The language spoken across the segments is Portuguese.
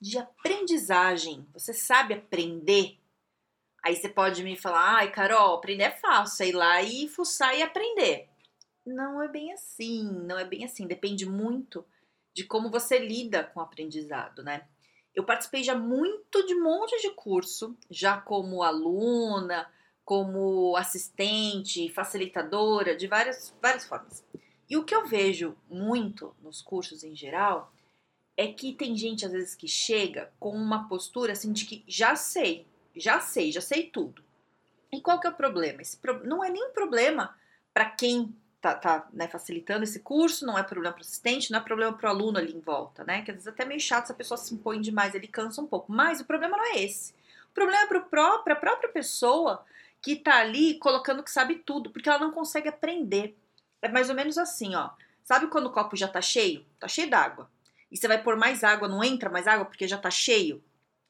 de aprendizagem. Você sabe aprender? Aí você pode me falar, ai, Carol, aprender é fácil, é ir lá e fuçar e aprender. Não é bem assim, não é bem assim. Depende muito de como você lida com o aprendizado, né? Eu participei já muito de um monte de curso, já como aluna, como assistente, facilitadora, de várias, várias formas. E o que eu vejo muito nos cursos em geral é que tem gente às vezes que chega com uma postura assim de que já sei, já sei, já sei tudo. E qual que é o problema? Esse pro... não é nem problema para quem tá, tá né, facilitando esse curso, não é problema para o assistente, não é problema para o aluno ali em volta, né? Que às vezes é até meio chato se a pessoa se impõe demais, ele cansa um pouco. Mas o problema não é esse. O problema é para pró a própria pessoa que tá ali colocando que sabe tudo, porque ela não consegue aprender. É mais ou menos assim, ó. Sabe quando o copo já tá cheio? Tá cheio d'água e você vai pôr mais água, não entra mais água porque já está cheio.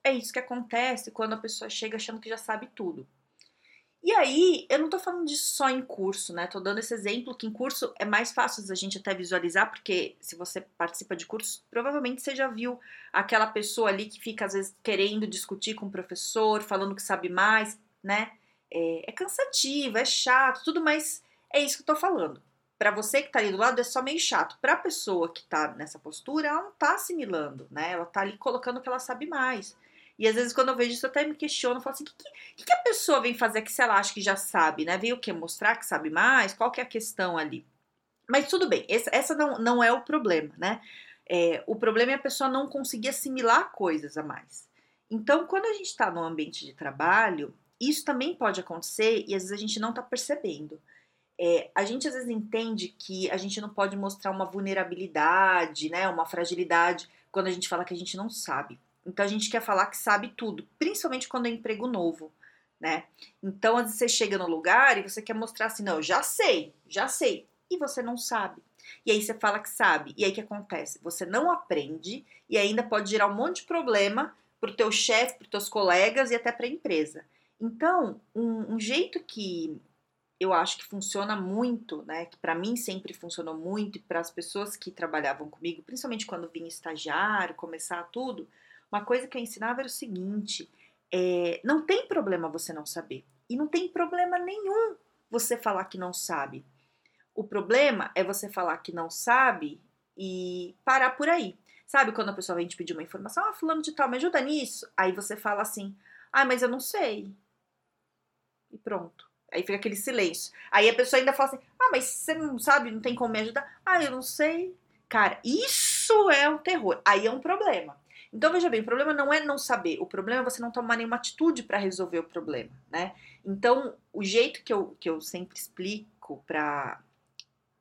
É isso que acontece quando a pessoa chega achando que já sabe tudo. E aí, eu não tô falando disso só em curso, né? Tô dando esse exemplo que em curso é mais fácil a gente até visualizar, porque se você participa de curso, provavelmente você já viu aquela pessoa ali que fica às vezes querendo discutir com o professor, falando que sabe mais, né? É, é cansativo, é chato, tudo, mas é isso que eu tô falando para você que tá ali do lado é só meio chato. Para a pessoa que tá nessa postura, ela não tá assimilando, né? Ela tá ali colocando que ela sabe mais. E às vezes quando eu vejo isso eu até me questiono, falo assim, o que, que, que, a pessoa vem fazer que se ela acha que já sabe, né? Veio o quê? Mostrar que sabe mais? Qual que é a questão ali? Mas tudo bem, essa, essa não, não é o problema, né? É, o problema é a pessoa não conseguir assimilar coisas a mais. Então, quando a gente está no ambiente de trabalho, isso também pode acontecer e às vezes a gente não está percebendo. É, a gente às vezes entende que a gente não pode mostrar uma vulnerabilidade, né, uma fragilidade, quando a gente fala que a gente não sabe. Então a gente quer falar que sabe tudo, principalmente quando é emprego novo, né? Então às vezes você chega no lugar e você quer mostrar assim, não, já sei, já sei, e você não sabe. E aí você fala que sabe, e aí que acontece? Você não aprende e ainda pode gerar um monte de problema para o teu chefe, para os teus colegas e até para a empresa. Então, um, um jeito que eu acho que funciona muito, né? Que para mim sempre funcionou muito e para as pessoas que trabalhavam comigo, principalmente quando vinha estagiário, começar tudo, uma coisa que eu ensinava era o seguinte: é, não tem problema você não saber e não tem problema nenhum você falar que não sabe. O problema é você falar que não sabe e parar por aí. Sabe quando a pessoa vem te pedir uma informação, ah, fulano de tal, me ajuda nisso? Aí você fala assim, ah, mas eu não sei. E pronto. Aí fica aquele silêncio. Aí a pessoa ainda fala assim: Ah, mas você não sabe, não tem como me ajudar? Ah, eu não sei. Cara, isso é um terror. Aí é um problema. Então veja bem, o problema não é não saber, o problema é você não tomar nenhuma atitude para resolver o problema, né? Então, o jeito que eu, que eu sempre explico para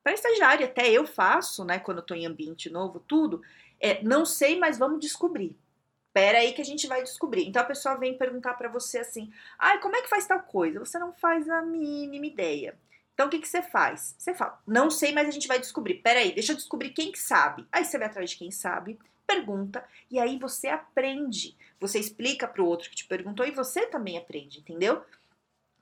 para estagiária, até eu faço, né, quando eu tô em ambiente novo, tudo, é não sei, mas vamos descobrir. Espera aí que a gente vai descobrir. Então a pessoa vem perguntar para você assim: ai, como é que faz tal coisa? Você não faz a mínima ideia. Então o que, que você faz? Você fala: não sei, mas a gente vai descobrir. Espera aí, deixa eu descobrir quem que sabe. Aí você vai atrás de quem sabe, pergunta e aí você aprende. Você explica para o outro que te perguntou e você também aprende, entendeu?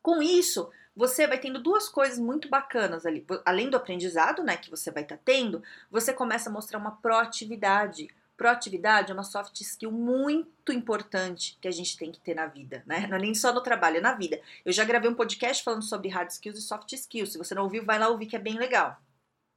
Com isso, você vai tendo duas coisas muito bacanas ali. Além do aprendizado, né, que você vai estar tá tendo, você começa a mostrar uma proatividade, Proatividade é uma soft skill muito importante que a gente tem que ter na vida, né? Não é nem só no trabalho, é na vida. Eu já gravei um podcast falando sobre hard skills e soft skills. Se você não ouviu, vai lá ouvir que é bem legal.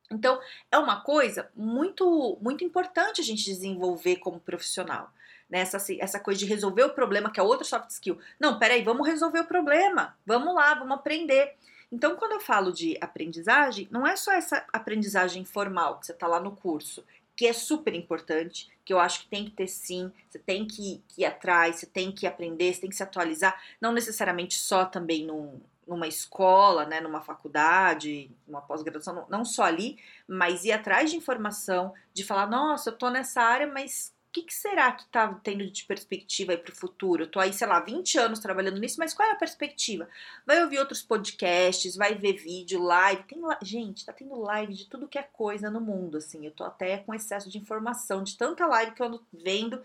Então, é uma coisa muito muito importante a gente desenvolver como profissional. Né? Essa, essa coisa de resolver o problema, que é outra soft skill. Não, peraí, vamos resolver o problema. Vamos lá, vamos aprender. Então, quando eu falo de aprendizagem, não é só essa aprendizagem formal que você está lá no curso que é super importante, que eu acho que tem que ter sim, você tem que, ir atrás, você tem que aprender, você tem que se atualizar, não necessariamente só também num, numa escola, né, numa faculdade, numa pós-graduação, não, não só ali, mas ir atrás de informação, de falar, nossa, eu tô nessa área, mas o que, que, será que tá tendo de perspectiva aí pro futuro? Eu tô aí, sei lá, 20 anos trabalhando nisso, mas qual é a perspectiva? Vai ouvir outros podcasts, vai ver vídeo, live. Tem Gente, tá tendo live de tudo que é coisa no mundo, assim. Eu tô até com excesso de informação, de tanta live que eu ando vendo.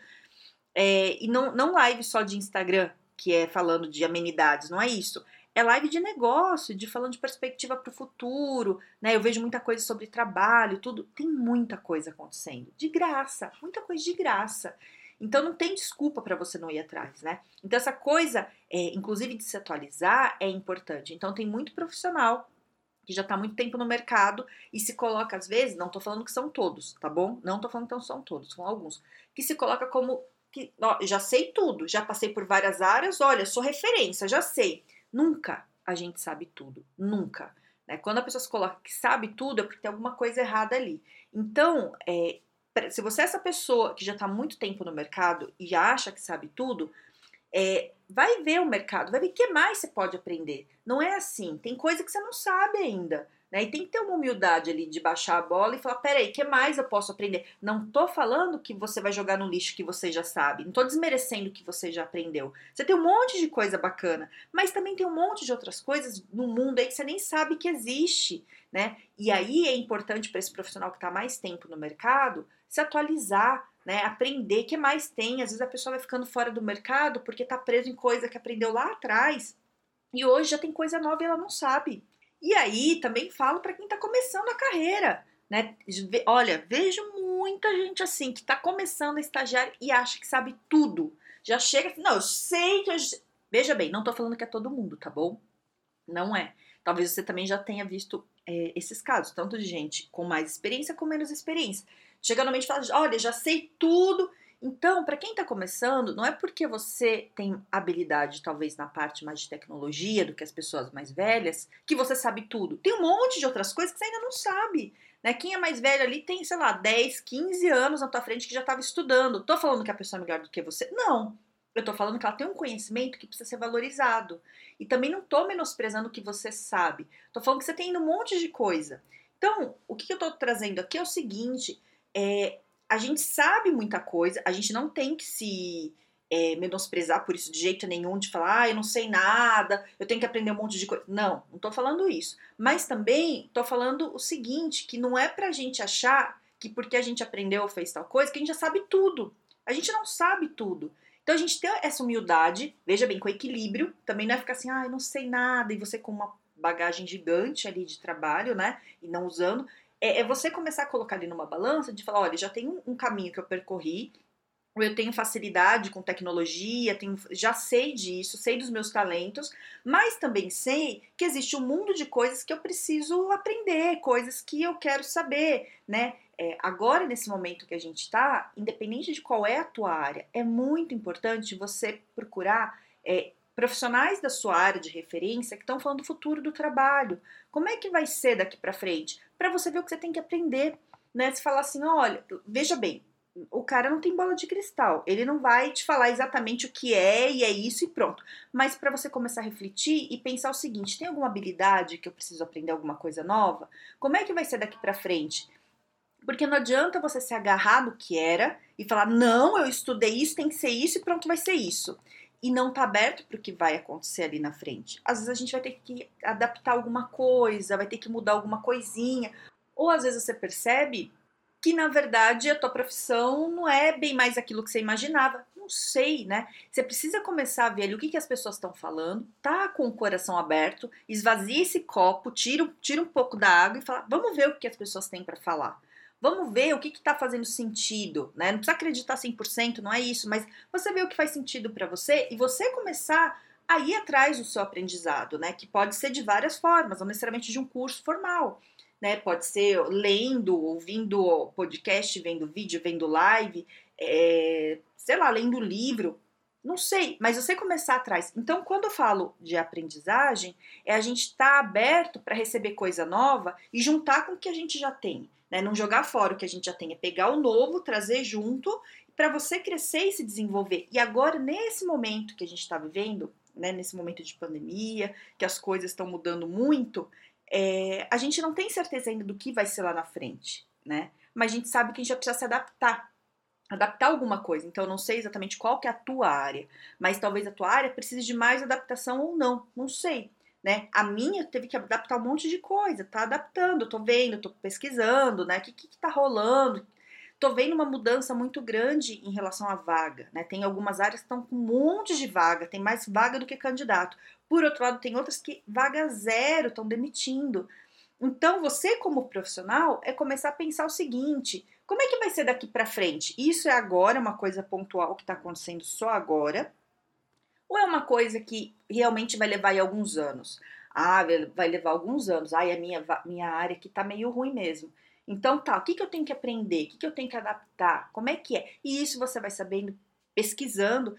É, e não, não live só de Instagram, que é falando de amenidades, não é isso é live de negócio, de falando de perspectiva para o futuro, né? Eu vejo muita coisa sobre trabalho, tudo. Tem muita coisa acontecendo. De graça, muita coisa de graça. Então não tem desculpa para você não ir atrás, né? Então essa coisa, é, inclusive de se atualizar, é importante. Então tem muito profissional que já está muito tempo no mercado e se coloca às vezes, não estou falando que são todos, tá bom? Não estou falando que são todos, são alguns, que se coloca como que ó, já sei tudo, já passei por várias áreas, olha, sou referência, já sei. Nunca a gente sabe tudo, nunca. Né? Quando a pessoa se coloca que sabe tudo, é porque tem alguma coisa errada ali. Então, é, se você é essa pessoa que já está muito tempo no mercado e acha que sabe tudo, é, vai ver o mercado, vai ver o que mais você pode aprender. Não é assim, tem coisa que você não sabe ainda. Né? E tem que ter uma humildade ali de baixar a bola e falar: peraí, o que mais eu posso aprender? Não tô falando que você vai jogar no lixo que você já sabe, não tô desmerecendo o que você já aprendeu. Você tem um monte de coisa bacana, mas também tem um monte de outras coisas no mundo aí que você nem sabe que existe. Né? E aí é importante para esse profissional que está mais tempo no mercado se atualizar, né? Aprender o que mais tem. Às vezes a pessoa vai ficando fora do mercado porque está preso em coisa que aprendeu lá atrás. E hoje já tem coisa nova e ela não sabe. E aí também falo para quem está começando a carreira, né? Olha, vejo muita gente assim que está começando a estagiar e acha que sabe tudo. Já chega assim, não, eu sei que eu... Veja bem, não estou falando que é todo mundo, tá bom? Não é. Talvez você também já tenha visto é, esses casos, tanto de gente com mais experiência como menos experiência. Chega no mente e fala, olha, já sei tudo então, para quem está começando, não é porque você tem habilidade, talvez, na parte mais de tecnologia do que as pessoas mais velhas, que você sabe tudo. Tem um monte de outras coisas que você ainda não sabe. Né? Quem é mais velho ali tem, sei lá, 10, 15 anos na tua frente que já estava estudando. Tô falando que a pessoa é melhor do que você? Não. Eu tô falando que ela tem um conhecimento que precisa ser valorizado. E também não tô menosprezando o que você sabe. Tô falando que você tem um monte de coisa. Então, o que eu tô trazendo aqui é o seguinte: é, a gente sabe muita coisa, a gente não tem que se é, menosprezar por isso de jeito nenhum, de falar, ah, eu não sei nada, eu tenho que aprender um monte de coisa. Não, não tô falando isso. Mas também tô falando o seguinte, que não é pra gente achar que porque a gente aprendeu ou fez tal coisa, que a gente já sabe tudo. A gente não sabe tudo. Então a gente tem essa humildade, veja bem, com equilíbrio, também não é ficar assim, ah, eu não sei nada, e você com uma bagagem gigante ali de trabalho, né, e não usando, é, é, você começar a colocar ali numa balança de falar, olha, já tem um, um caminho que eu percorri, eu tenho facilidade com tecnologia, tenho, já sei disso, sei dos meus talentos, mas também sei que existe um mundo de coisas que eu preciso aprender, coisas que eu quero saber, né? É, agora, nesse momento que a gente está, independente de qual é a tua área, é muito importante você procurar é, profissionais da sua área de referência que estão falando do futuro do trabalho. Como é que vai ser daqui para frente? Para você ver o que você tem que aprender, né? Se falar assim, olha, veja bem, o cara não tem bola de cristal, ele não vai te falar exatamente o que é e é isso e pronto. Mas para você começar a refletir e pensar o seguinte, tem alguma habilidade que eu preciso aprender alguma coisa nova? Como é que vai ser daqui para frente? Porque não adianta você se agarrar no que era e falar, não, eu estudei isso, tem que ser isso e pronto, vai ser isso e não tá aberto para o que vai acontecer ali na frente. Às vezes a gente vai ter que adaptar alguma coisa, vai ter que mudar alguma coisinha, ou às vezes você percebe que na verdade a tua profissão não é bem mais aquilo que você imaginava. Não sei, né? Você precisa começar a ver ali o que, que as pessoas estão falando, tá com o coração aberto, esvazia esse copo, tira, tira um pouco da água e fala, vamos ver o que as pessoas têm para falar. Vamos ver o que está fazendo sentido, né? Não precisa acreditar 100%, não é isso, mas você vê o que faz sentido para você e você começar a ir atrás do seu aprendizado, né? Que pode ser de várias formas, não necessariamente de um curso formal, né? Pode ser lendo, ouvindo podcast, vendo vídeo, vendo live, é, sei lá, lendo livro, não sei, mas você começar atrás. Então, quando eu falo de aprendizagem, é a gente estar tá aberto para receber coisa nova e juntar com o que a gente já tem. Né? Não jogar fora o que a gente já tem, é pegar o novo, trazer junto para você crescer e se desenvolver. E agora, nesse momento que a gente está vivendo, né, nesse momento de pandemia, que as coisas estão mudando muito, é, a gente não tem certeza ainda do que vai ser lá na frente, né? Mas a gente sabe que a gente já precisa se adaptar. adaptar alguma coisa. Então, eu não sei exatamente qual que é a tua área, mas talvez a tua área precise de mais adaptação ou não, não sei. Né? A minha teve que adaptar um monte de coisa, tá adaptando, tô vendo, tô pesquisando, né? O que, que, tá rolando? Tô vendo uma mudança muito grande em relação à vaga, né? Tem algumas áreas que estão com um monte de vaga, tem mais vaga do que candidato. Por outro lado, tem outras que vaga zero, estão demitindo. Então, você como profissional é começar a pensar o seguinte: como é que vai ser daqui para frente? Isso é agora uma coisa pontual que está acontecendo só agora? Ou é uma coisa que realmente vai levar aí alguns anos? Ah, vai levar alguns anos. Ai, a minha, minha área aqui tá meio ruim mesmo. Então tá, o que, que eu tenho que aprender? O que, que eu tenho que adaptar? Como é que é? E isso você vai sabendo, pesquisando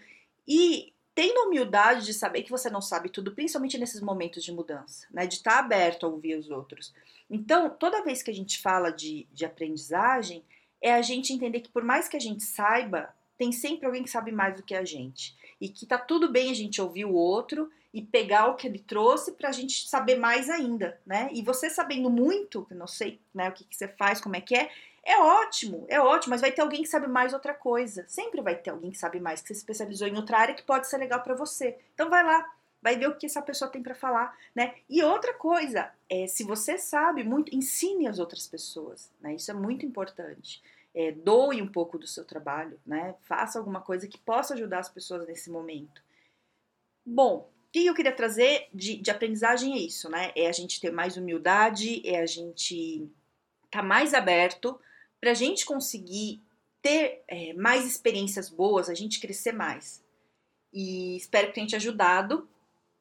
e tendo humildade de saber que você não sabe tudo, principalmente nesses momentos de mudança, né? De estar tá aberto a ouvir os outros. Então, toda vez que a gente fala de, de aprendizagem, é a gente entender que por mais que a gente saiba, tem sempre alguém que sabe mais do que a gente. E que tá tudo bem a gente ouvir o outro e pegar o que ele trouxe para a gente saber mais ainda, né? E você sabendo muito, não sei, né, o que, que você faz, como é que é, é ótimo, é ótimo, mas vai ter alguém que sabe mais outra coisa. Sempre vai ter alguém que sabe mais, que se especializou em outra área que pode ser legal para você. Então vai lá, vai ver o que essa pessoa tem para falar, né? E outra coisa, é, se você sabe muito, ensine as outras pessoas, né? Isso é muito importante. É, doe um pouco do seu trabalho, né? Faça alguma coisa que possa ajudar as pessoas nesse momento. Bom, o que eu queria trazer de, de aprendizagem é isso, né? É a gente ter mais humildade, é a gente estar tá mais aberto para a gente conseguir ter é, mais experiências boas, a gente crescer mais. E espero que tenha te ajudado.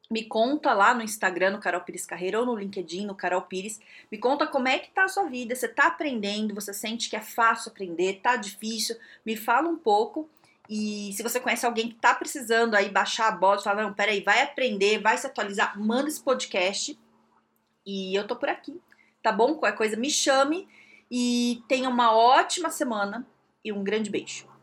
Me conta lá no Instagram, no Carol Pires Carreira, ou no LinkedIn, no Carol Pires. Me conta como é que tá a sua vida. Você tá aprendendo? Você sente que é fácil aprender? Tá difícil? Me fala um pouco. E se você conhece alguém que tá precisando aí baixar a bola, fala, não, peraí, vai aprender, vai se atualizar, manda esse podcast. E eu tô por aqui, tá bom? Qualquer coisa, me chame e tenha uma ótima semana e um grande beijo.